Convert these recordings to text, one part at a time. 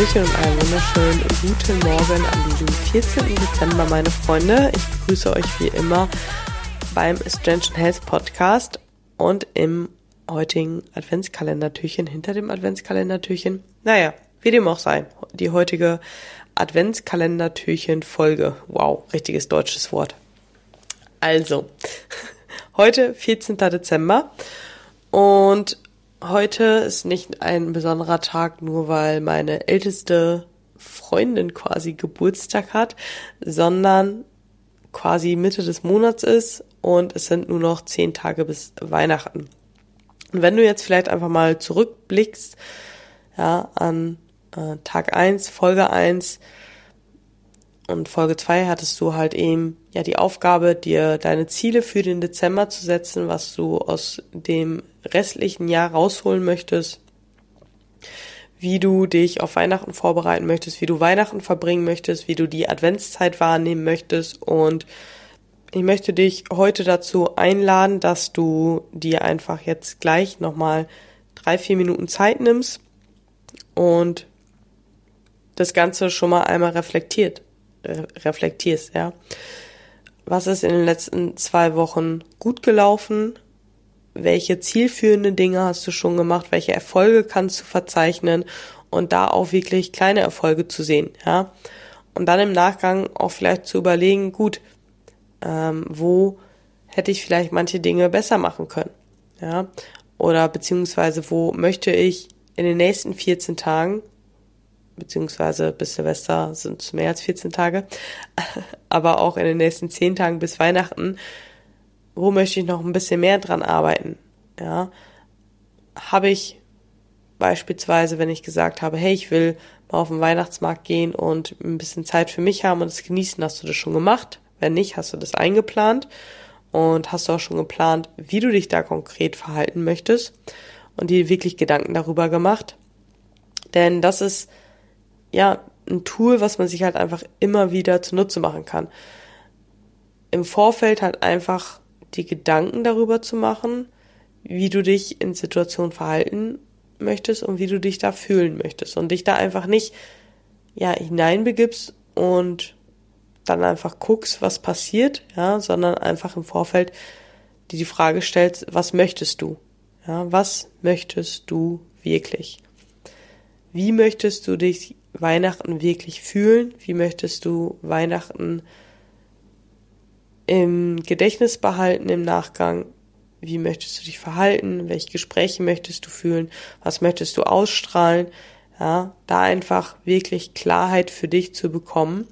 Hallöchen und einen wunderschönen guten Morgen an diesem 14. Dezember, meine Freunde. Ich begrüße euch wie immer beim Strange Health Podcast und im heutigen Adventskalendertürchen, hinter dem Adventskalendertürchen. Naja, wie dem auch sei, die heutige Adventskalendertürchen-Folge. Wow, richtiges deutsches Wort. Also, heute 14. Dezember und heute ist nicht ein besonderer Tag, nur weil meine älteste Freundin quasi Geburtstag hat, sondern quasi Mitte des Monats ist und es sind nur noch zehn Tage bis Weihnachten. Und wenn du jetzt vielleicht einfach mal zurückblickst, ja, an äh, Tag eins, Folge eins und Folge zwei hattest du halt eben ja die Aufgabe, dir deine Ziele für den Dezember zu setzen, was du aus dem restlichen Jahr rausholen möchtest, wie du dich auf Weihnachten vorbereiten möchtest, wie du Weihnachten verbringen möchtest, wie du die Adventszeit wahrnehmen möchtest. Und ich möchte dich heute dazu einladen, dass du dir einfach jetzt gleich nochmal drei, vier Minuten Zeit nimmst und das Ganze schon mal einmal reflektiert, reflektierst, ja. Was ist in den letzten zwei Wochen gut gelaufen? Welche zielführenden Dinge hast du schon gemacht? Welche Erfolge kannst du verzeichnen? Und da auch wirklich kleine Erfolge zu sehen, ja. Und dann im Nachgang auch vielleicht zu überlegen, gut, ähm, wo hätte ich vielleicht manche Dinge besser machen können. Ja, oder beziehungsweise wo möchte ich in den nächsten 14 Tagen, beziehungsweise bis Silvester sind es mehr als 14 Tage, aber auch in den nächsten 10 Tagen bis Weihnachten, wo möchte ich noch ein bisschen mehr dran arbeiten? Ja, habe ich beispielsweise, wenn ich gesagt habe, hey, ich will mal auf den Weihnachtsmarkt gehen und ein bisschen Zeit für mich haben und es genießen, hast du das schon gemacht? Wenn nicht, hast du das eingeplant und hast du auch schon geplant, wie du dich da konkret verhalten möchtest und dir wirklich Gedanken darüber gemacht. Denn das ist ja ein Tool, was man sich halt einfach immer wieder zunutze machen kann. Im Vorfeld halt einfach die Gedanken darüber zu machen, wie du dich in Situationen verhalten möchtest und wie du dich da fühlen möchtest und dich da einfach nicht ja hineinbegibst und dann einfach guckst, was passiert, ja, sondern einfach im Vorfeld dir die Frage stellst, was möchtest du? Ja, was möchtest du wirklich? Wie möchtest du dich Weihnachten wirklich fühlen? Wie möchtest du Weihnachten im Gedächtnis behalten im Nachgang? Wie möchtest du dich verhalten? Welche Gespräche möchtest du fühlen? Was möchtest du ausstrahlen? Ja, da einfach wirklich Klarheit für dich zu bekommen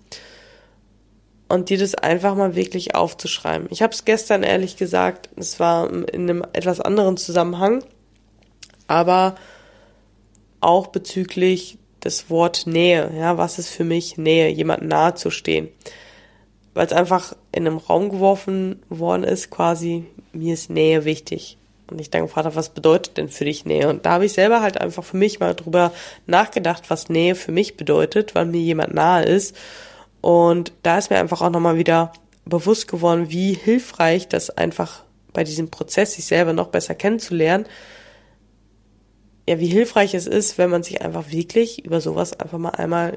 und dir das einfach mal wirklich aufzuschreiben. Ich habe es gestern ehrlich gesagt, es war in einem etwas anderen Zusammenhang, aber auch bezüglich des Wort Nähe. Ja, was ist für mich Nähe, jemandem nahe zu stehen? Weil es einfach in einem Raum geworfen worden ist, quasi, mir ist Nähe wichtig. Und ich denke, Vater, was bedeutet denn für dich Nähe? Und da habe ich selber halt einfach für mich mal drüber nachgedacht, was Nähe für mich bedeutet, weil mir jemand nahe ist. Und da ist mir einfach auch nochmal wieder bewusst geworden, wie hilfreich das einfach bei diesem Prozess, sich selber noch besser kennenzulernen, ja, wie hilfreich es ist, wenn man sich einfach wirklich über sowas einfach mal einmal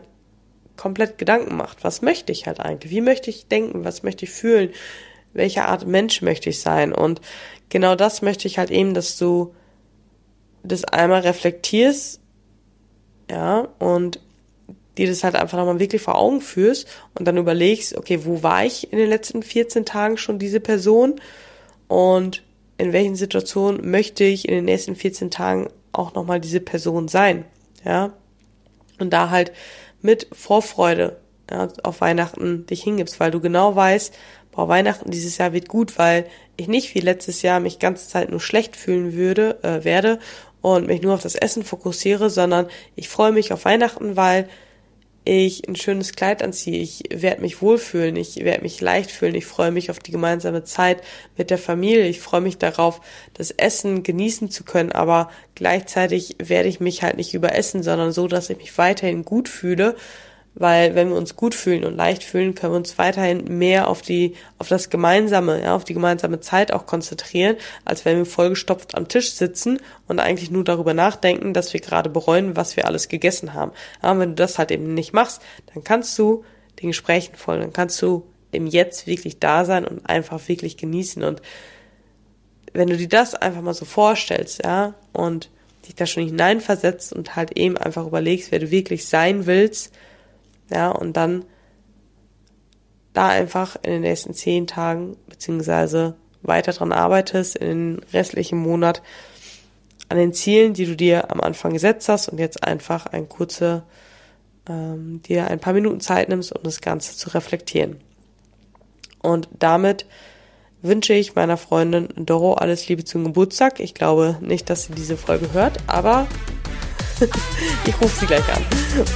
komplett Gedanken macht. Was möchte ich halt eigentlich? Wie möchte ich denken? Was möchte ich fühlen? Welche Art Mensch möchte ich sein? Und genau das möchte ich halt eben, dass du das einmal reflektierst, ja, und dir das halt einfach nochmal wirklich vor Augen führst und dann überlegst, okay, wo war ich in den letzten 14 Tagen schon diese Person und in welchen Situationen möchte ich in den nächsten 14 Tagen auch nochmal diese Person sein, ja. Und da halt mit Vorfreude ja, auf Weihnachten dich hingibst, weil du genau weißt, boah, Weihnachten dieses Jahr wird gut, weil ich nicht wie letztes Jahr mich ganze Zeit nur schlecht fühlen würde, äh, werde und mich nur auf das Essen fokussiere, sondern ich freue mich auf Weihnachten, weil ich ein schönes Kleid anziehe, ich werde mich wohlfühlen, ich werde mich leicht fühlen, ich freue mich auf die gemeinsame Zeit mit der Familie, ich freue mich darauf, das Essen genießen zu können, aber gleichzeitig werde ich mich halt nicht überessen, sondern so, dass ich mich weiterhin gut fühle, Weil wenn wir uns gut fühlen und leicht fühlen, können wir uns weiterhin mehr auf die, auf das Gemeinsame, ja, auf die gemeinsame Zeit auch konzentrieren, als wenn wir vollgestopft am Tisch sitzen und eigentlich nur darüber nachdenken, dass wir gerade bereuen, was wir alles gegessen haben. Aber wenn du das halt eben nicht machst, dann kannst du den Gesprächen folgen, dann kannst du im Jetzt wirklich da sein und einfach wirklich genießen. Und wenn du dir das einfach mal so vorstellst, ja, und dich da schon hineinversetzt und halt eben einfach überlegst, wer du wirklich sein willst, ja, und dann da einfach in den nächsten zehn Tagen beziehungsweise weiter dran arbeitest, in den restlichen Monat an den Zielen, die du dir am Anfang gesetzt hast und jetzt einfach ein kurze, ähm, dir ein paar Minuten Zeit nimmst, um das Ganze zu reflektieren. Und damit wünsche ich meiner Freundin Doro alles Liebe zum Geburtstag. Ich glaube nicht, dass sie diese Folge hört, aber ich rufe sie gleich an.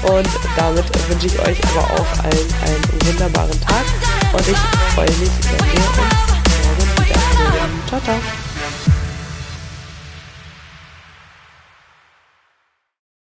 Und damit wünsche ich euch aber auch allen einen wunderbaren Tag und ich freue mich, wenn wir uns morgen wieder sehen. Ciao, ciao.